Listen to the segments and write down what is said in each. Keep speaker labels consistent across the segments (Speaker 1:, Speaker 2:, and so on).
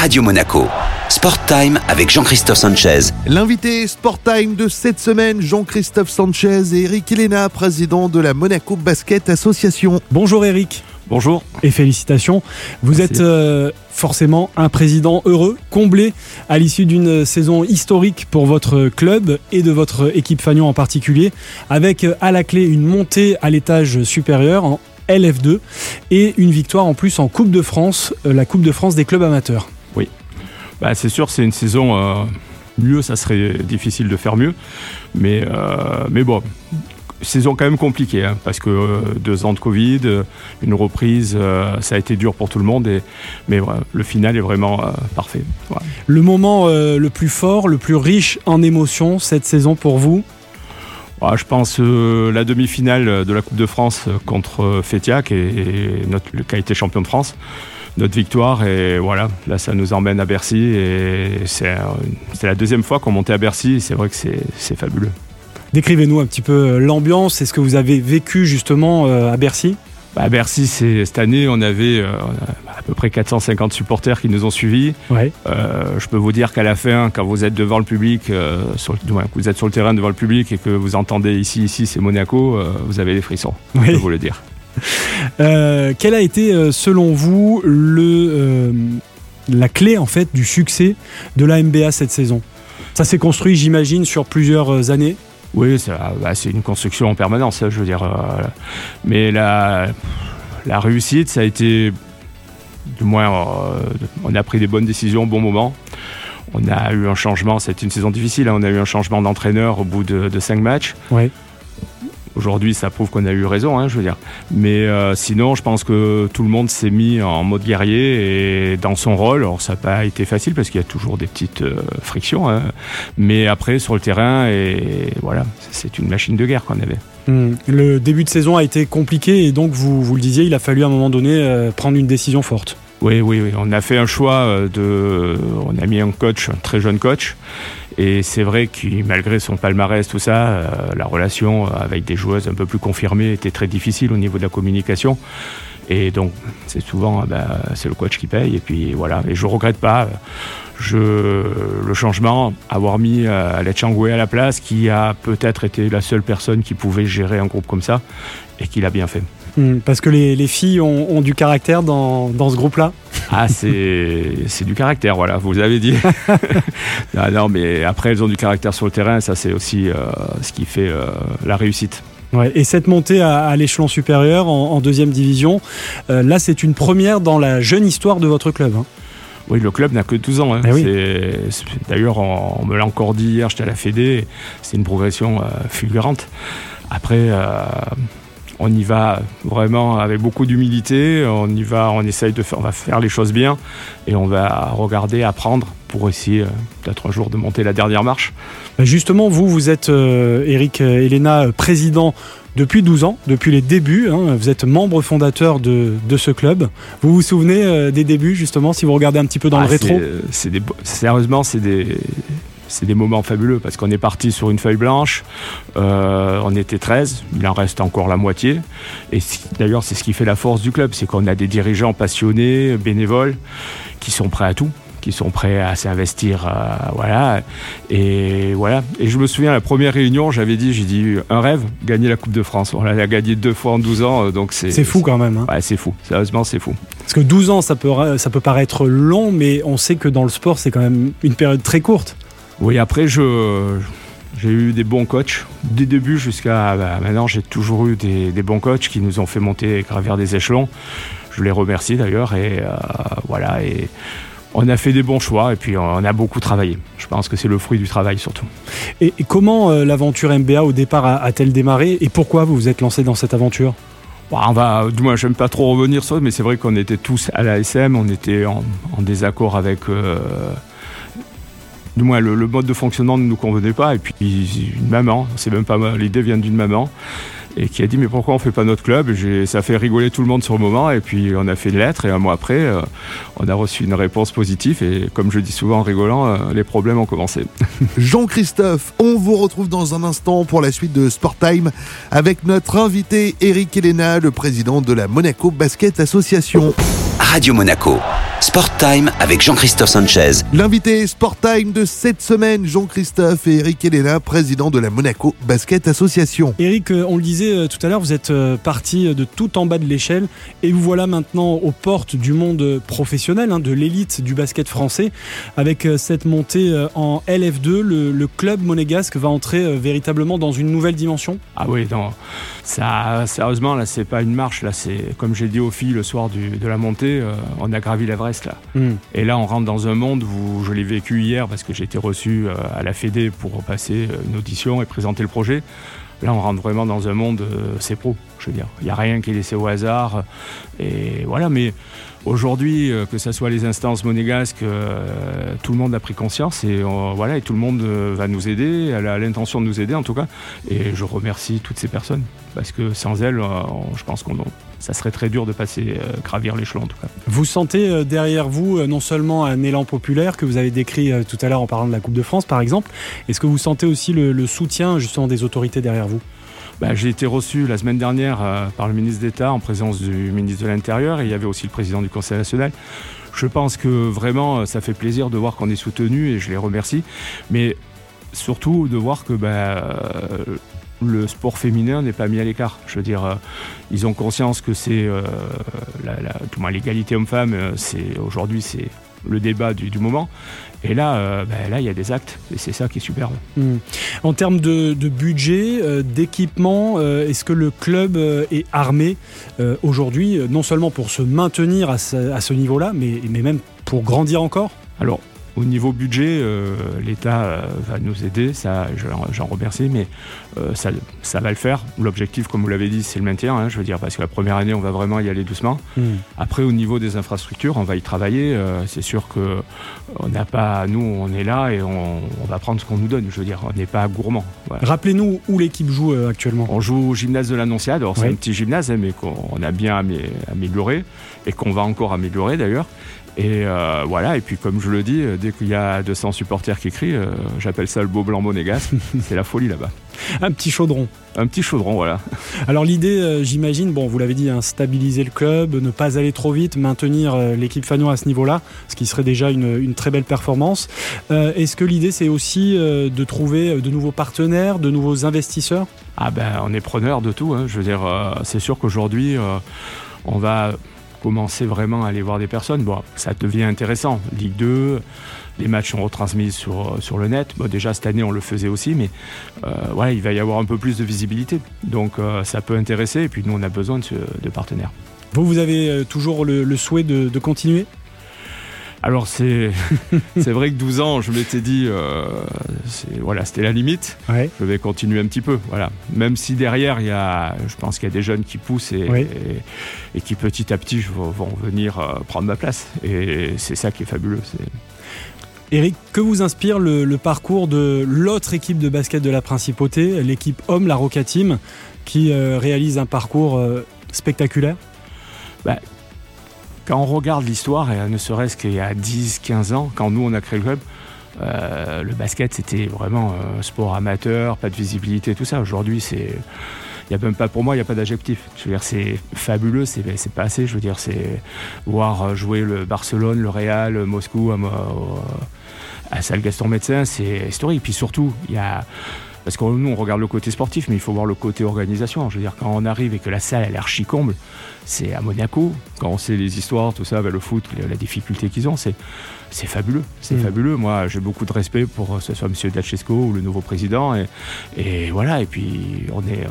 Speaker 1: Radio Monaco. Sport Time avec Jean-Christophe Sanchez.
Speaker 2: L'invité Sport Time de cette semaine, Jean-Christophe Sanchez et Eric Elena, président de la Monaco Basket Association.
Speaker 3: Bonjour Eric.
Speaker 4: Bonjour.
Speaker 3: Et félicitations. Vous
Speaker 4: Merci.
Speaker 3: êtes euh, forcément un président heureux, comblé à l'issue d'une saison historique pour votre club et de votre équipe Fagnon en particulier, avec à la clé une montée à l'étage supérieur en LF2 et une victoire en plus en Coupe de France, euh, la Coupe de France des clubs amateurs.
Speaker 4: Bah, c'est sûr, c'est une saison euh, mieux, ça serait difficile de faire mieux. Mais, euh, mais bon, saison quand même compliquée, hein, parce que euh, deux ans de Covid, une reprise, euh, ça a été dur pour tout le monde. Et, mais le final est vraiment parfait.
Speaker 3: Le moment le plus fort, le plus riche en émotions cette saison pour vous?
Speaker 4: Je pense la demi-finale de la Coupe de France contre Fétiac et, et notre, qui a été champion de France. Notre victoire et voilà, là ça nous emmène à Bercy et c'est la deuxième fois qu'on montait à Bercy et c'est vrai que c'est fabuleux.
Speaker 3: Décrivez-nous un petit peu euh, l'ambiance et ce que vous avez vécu justement euh, à Bercy.
Speaker 4: Bah, à Bercy, cette année, on avait euh, à peu près 450 supporters qui nous ont suivis.
Speaker 3: Ouais.
Speaker 4: Euh, je peux vous dire qu'à la fin, quand vous êtes devant le public, euh, sur, vous êtes sur le terrain devant le public et que vous entendez ici, ici, c'est Monaco, vous avez des frissons. Je peux vous le dire.
Speaker 3: Euh, quelle a été, euh, selon vous, le, euh, la clé en fait du succès de la MBA cette saison? Ça s'est construit, j'imagine, sur plusieurs années.
Speaker 4: Oui, bah, c'est une construction en permanence, hein, je veux dire. mais la, la réussite, ça a été, du moins, euh, on a pris des bonnes décisions au bon moment. On a eu un changement, c'était une saison difficile, hein, on a eu un changement d'entraîneur au bout de, de cinq matchs.
Speaker 3: Ouais.
Speaker 4: Aujourd'hui, ça prouve qu'on a eu raison, hein, je veux dire. Mais euh, sinon, je pense que tout le monde s'est mis en mode guerrier et dans son rôle. Alors, ça n'a pas été facile parce qu'il y a toujours des petites euh, frictions. hein. Mais après, sur le terrain, et voilà, c'est une machine de guerre qu'on avait.
Speaker 3: Hmm. Le début de saison a été compliqué et donc, vous, vous le disiez, il a fallu à un moment donné euh, prendre une décision forte.
Speaker 4: Oui, oui, oui. On a fait un choix de. On a mis un coach, un très jeune coach. Et c'est vrai que malgré son palmarès, tout ça, euh, la relation avec des joueuses un peu plus confirmées était très difficile au niveau de la communication. Et donc, c'est souvent, euh, bah, c'est le coach qui paye. Et puis voilà. Et je regrette pas. euh, le changement, avoir mis euh, Alex Changwe à la place, qui a peut-être été la seule personne qui pouvait gérer un groupe comme ça, et qui l'a bien fait.
Speaker 3: Hmm. Parce que les, les filles ont, ont du caractère dans, dans ce groupe-là.
Speaker 4: Ah, c'est du caractère, voilà, vous avez dit. non, non, mais après, elles ont du caractère sur le terrain, ça c'est aussi euh, ce qui fait euh, la réussite.
Speaker 3: Ouais. Et cette montée à, à l'échelon supérieur en, en deuxième division, euh, là, c'est une première dans la jeune histoire de votre club. hein.
Speaker 4: Oui, le club n'a que 12 ans. hein.
Speaker 3: Eh oui.
Speaker 4: D'ailleurs, on, on me l'a encore dit hier, j'étais à la Fédé, c'est une progression fulgurante. Après, on y va vraiment avec beaucoup d'humilité, on y va, on essaye de faire, on va faire les choses bien et on va regarder, apprendre pour essayer euh, peut-être un jour de monter la dernière marche.
Speaker 3: Bah, Justement, vous, vous êtes, euh, Eric euh, Elena, euh, président depuis 12 ans, depuis les débuts. hein. vous êtes membre fondateur de, de ce club. Vous vous souvenez euh, des débuts, justement, si vous regardez un petit peu dans
Speaker 4: Ah,
Speaker 3: le rétro?
Speaker 4: c'est- c'est des, sérieusement, c'est des, c'est des moments fabuleux parce qu'on est parti sur une feuille blanche. euh, on était 13, il en reste encore la moitié. Et d'ailleurs, c'est ce qui fait la force du club c'est qu'on a des dirigeants passionnés, bénévoles, qui sont prêts à tout qui sont prêts à s'investir, euh, voilà, et voilà. Et je me souviens la première réunion, j'avais dit, j'ai dit un rêve, gagner la Coupe de France. On l'a gagné deux fois en 12 ans, euh, donc c'est
Speaker 3: C'est fou quand même. hein.
Speaker 4: Ouais, c'est fou. Sérieusement, c'est fou.
Speaker 3: Parce que 12 ans, ça peut, ça peut paraître long, mais on sait que dans le sport, c'est quand même une période très courte.
Speaker 4: Oui, après, je, j'ai eu des bons coachs. Des débuts jusqu'à bah, maintenant, j'ai toujours eu des, des bons coachs qui nous ont fait monter et gravir des échelons. Je les remercie d'ailleurs. Et euh, voilà. Et on a fait des bons choix et puis on a beaucoup travaillé. Je pense que c'est le fruit du travail surtout.
Speaker 3: Et, et comment euh, l'aventure MBA au départ a- a-t-elle démarré Et pourquoi vous vous êtes lancé dans cette aventure?
Speaker 4: Bon, on va, du moins, j'aime pas trop revenir sur ça, mais c'est vrai qu'on était tous à la SM, on était en, en désaccord avec. euh, du moins, le, le mode de fonctionnement ne nous convenait pas. Et puis, une maman, c'est même pas moi, l'idée vient d'une maman, et qui a dit Mais pourquoi on fait pas notre club? Ça a fait rigoler tout le monde sur le moment, et puis on a fait une lettre, et un mois après, euh, on a reçu une réponse positive, et comme je dis souvent en rigolant, euh, les problèmes ont commencé.
Speaker 2: Jean-Christophe, on vous retrouve dans un instant pour la suite de Sport Time avec notre invité Eric Elena, le président de la Monaco Basket Association.
Speaker 1: Radio Monaco. Sport Time avec Jean-Christophe Sanchez.
Speaker 2: L'invité Sport Time de cette semaine, Jean-Christophe et Eric Elena, président de la Monaco Basket Association.
Speaker 3: Eric, euh, on le disait euh, tout à l'heure, vous êtes euh, parti de tout en bas de l'échelle et vous voilà maintenant aux portes du monde professionnel, hein, de l'élite du basket français. Avec cette montée en LF2, le, club monégasque va entrer véritablement dans une nouvelle dimension
Speaker 4: Ah oui, non. Ça, sérieusement, là, c'est pas une marche. Là, c'est comme j'ai dit aux filles le soir de la montée, on a gravi là. Hmm. Et là, on rentre dans un monde où je l'ai vécu hier parce que j'ai été reçu euh, à la Fédé pour passer euh, une audition et présenter le projet. Là, on rentre vraiment dans un monde, euh, c'est pro, je veux dire. Il n'y a rien qui est laissé au hasard. Et voilà, mais aujourd'hui, que ce soit les instances monégasques, tout le monde a pris conscience et voilà, et tout le monde va nous aider, elle a l'intention de nous aider en tout cas. Et je remercie toutes ces personnes parce que sans elles, je pense qu'on ça serait très dur de passer, euh, gravir l'échelon en tout cas.
Speaker 3: Vous sentez euh, derrière vous euh, non seulement un élan populaire que vous avez décrit tout à l'heure en parlant de la Coupe de France par exemple, est-ce que vous sentez aussi le, soutien justement des autorités derrière vous?
Speaker 4: Bah, J'ai été reçu la semaine dernière par le ministre d'État en présence du ministre de l'Intérieur et il y avait aussi le président du Conseil national. Je pense que vraiment ça fait plaisir de voir qu'on est soutenu et je les remercie, mais surtout de voir que bah, le sport féminin n'est pas mis à l'écart. Je veux dire, euh, ils ont conscience que c'est euh, l'égalité homme-femme. Euh, aujourd'hui c'est le débat du, moment. Et là, ben, là, il y a des actes, et c'est ça qui est superbe.
Speaker 3: Hmm. En termes de, budget, d'équipement, est-ce que le club est armé aujourd'hui, non seulement pour se maintenir à ce, niveau-là, mais, mais même pour grandir encore?
Speaker 4: Alors, au niveau budget, euh, l'État euh, va nous aider, ça, j'en remercie, mais euh, ça, ça, va le faire. L'objectif, comme vous l'avez dit, c'est le maintien. Hein, je veux dire, parce que la première année, on va vraiment y aller doucement. Hmm. Après, au niveau des infrastructures, on va y travailler. c'est sûr que on n'a pas, nous, on est là et on, va prendre ce qu'on nous donne. Je veux dire, on n'est pas gourmand.
Speaker 3: Rappelez-nous où l'équipe joue actuellement.
Speaker 4: On joue au gymnase de l'Annonciade. Alors, c'est un petit gymnase, hein, mais qu'on a bien amélioré et qu'on va encore améliorer d'ailleurs. Et euh, voilà, et puis comme je le dis, euh, dès qu'il y a 200 supporters qui crient, euh, j'appelle ça le beau blanc monégasque, c'est la folie là-bas.
Speaker 3: Un petit chaudron.
Speaker 4: Un petit chaudron, voilà.
Speaker 3: Alors l'idée, j'imagine, bon, vous l'avez dit, hein, stabiliser le club, ne pas aller trop vite, maintenir l'équipe Fagnon à ce niveau-là, ce qui serait déjà une, très belle performance. Est-ce que l'idée, c'est aussi de trouver de nouveaux partenaires, de nouveaux investisseurs?
Speaker 4: Ah ben, on est preneur de tout. Hein. Je veux dire, c'est sûr qu'aujourd'hui, on va commencer vraiment à aller voir des personnes, bon, ça devient intéressant. Ligue 2, les matchs sont retransmis sur, sur le net. Bon, déjà, cette année, on le faisait aussi, mais euh, il va y avoir un peu plus de visibilité. Donc, euh, ça peut intéresser. Et puis, nous, on a besoin de, partenaires.
Speaker 3: Vous, vous avez euh, toujours le, souhait de continuer?
Speaker 4: Alors c'est c'est vrai que 12 ans, je m'étais dit, euh, voilà, c'était la limite. Je vais continuer un petit peu, voilà. Même si derrière, il y a, je pense qu'il y a des jeunes qui poussent et, et, qui petit à petit vont, venir euh, prendre ma place. Et c'est ça qui est fabuleux.
Speaker 3: Eric, que vous inspire le, parcours de l'autre équipe de basket de la Principauté, l'équipe homme, la Roca Team, qui euh, réalise un parcours spectaculaire?
Speaker 4: Bah, quand on regarde l'histoire, et ne serait-ce qu'il y a 10-15 ans, quand nous on a créé le club, euh, le basket c'était vraiment un sport amateur, pas de visibilité, tout ça. Aujourd'hui, c'est. Y a même pas pour moi, il n'y a pas d'adjectif. Je veux c'est fabuleux, c'est, pas assez. Je veux dire, c'est voir jouer le Barcelone, le Real, Moscou à, à Salle Gaston Médecin, c'est historique. Puis surtout, il y a parce que nous, on regarde le côté sportif, mais il faut voir le côté organisation. Je veux dire, quand on arrive et que la salle, elle est archi comble, c'est à Monaco. Quand on sait les histoires, tout ça, ben, le foot, la difficulté qu'ils ont, c'est c'est fabuleux. C'est mm. fabuleux. Moi, j'ai beaucoup de respect pour euh, ce soit M. Dachesco ou le nouveau président. Et, et voilà. Et puis, on est,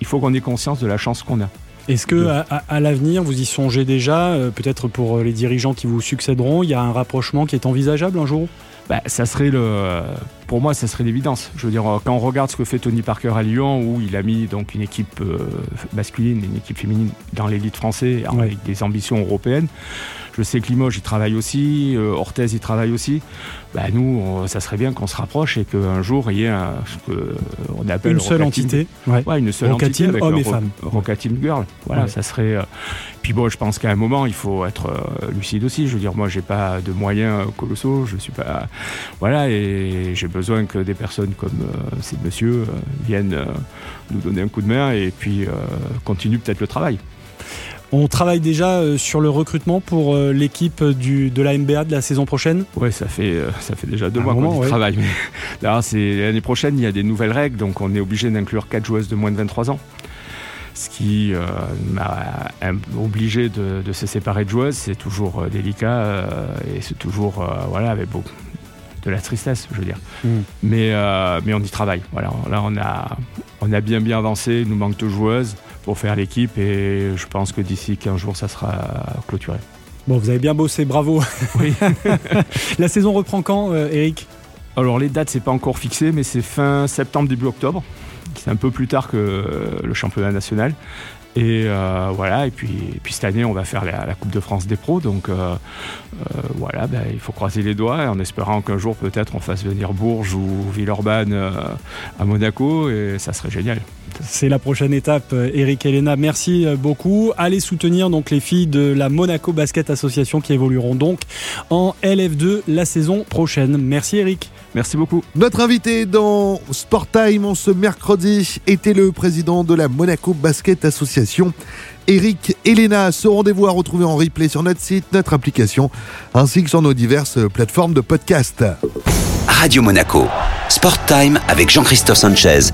Speaker 4: il faut qu'on ait conscience de la chance qu'on a.
Speaker 3: Est-ce que à, l'avenir, vous y songez déjà, euh, peut-être pour les dirigeants qui vous succéderont, il y a un rapprochement qui est envisageable un jour?
Speaker 4: Bah, ça serait le, pour moi, ça serait l'évidence. Je veux dire, quand on regarde ce que fait Tony Parker à Lyon, où il a mis donc une équipe euh, masculine et une équipe féminine dans l'élite française avec des ambitions européennes. Je sais que Limoges, il travaille aussi, euh, Orthez, il travaille aussi. Bah, nous, ça serait bien qu'on se rapproche et qu'un jour, il y ait un, ce qu'on appelle
Speaker 3: une seule entité.
Speaker 4: Ouais. une seule entité
Speaker 3: avec hommes et femmes.
Speaker 4: Roca Team Girl. Voilà, ça serait. Euh, puis bon, je pense qu'à un moment, il faut être euh, lucide aussi. Je veux dire, moi, j'ai pas de moyens colossaux. Je suis pas. Voilà, et j'ai besoin que des personnes comme ces messieurs viennent nous donner un coup de main et puis continuent peut-être le travail.
Speaker 3: On travaille déjà euh, sur le recrutement pour euh, l'équipe de la MBA de la saison prochaine?
Speaker 4: Oui, ça fait, euh, ça fait déjà deux
Speaker 3: Un
Speaker 4: mois qu'on
Speaker 3: ouais.
Speaker 4: travaille. Là, c'est l'année prochaine, il y a des nouvelles règles, donc on est obligé d'inclure quatre joueuses de moins de 23 ans. Ce qui euh, m'a obligé de, de se séparer de joueuses, c'est toujours euh, délicat euh, et c'est toujours voilà avec beaucoup de la tristesse, je veux dire.
Speaker 3: Mm.
Speaker 4: Mais, mais on y travaille. Voilà, là on a, on a bien bien avancé. Il nous manque deux joueuses pour faire l'équipe et je pense que d'ici 15 jours, ça sera clôturé.
Speaker 3: Bon, vous avez bien bossé, bravo.
Speaker 4: Oui.
Speaker 3: la saison reprend quand, Eric?
Speaker 4: Alors les dates, c'est pas encore fixé, mais c'est fin septembre, début octobre. C'est un peu plus tard que le championnat national. Et euh, voilà, et puis, et puis cette année, on va faire la, Coupe de France des pros. Donc euh, euh, voilà, ben, il faut croiser les doigts en espérant qu'un jour, peut-être, on fasse venir Bourges ou Villeurbanne à Monaco. Et ça serait génial.
Speaker 3: C'est la prochaine étape, Eric Elena. Merci beaucoup. Allez soutenir donc les filles de la Monaco Basket Association qui évolueront donc en LF2 la saison prochaine. Merci, Eric.
Speaker 4: Merci beaucoup.
Speaker 2: Notre invité dans Sport Time en ce mercredi était le président de la Monaco Basket Association, Eric Elena. Ce rendez-vous à retrouver en replay sur notre site, notre application, ainsi que sur nos diverses plateformes de podcast.
Speaker 1: Radio Monaco. Sport Time avec Jean-Christophe Sanchez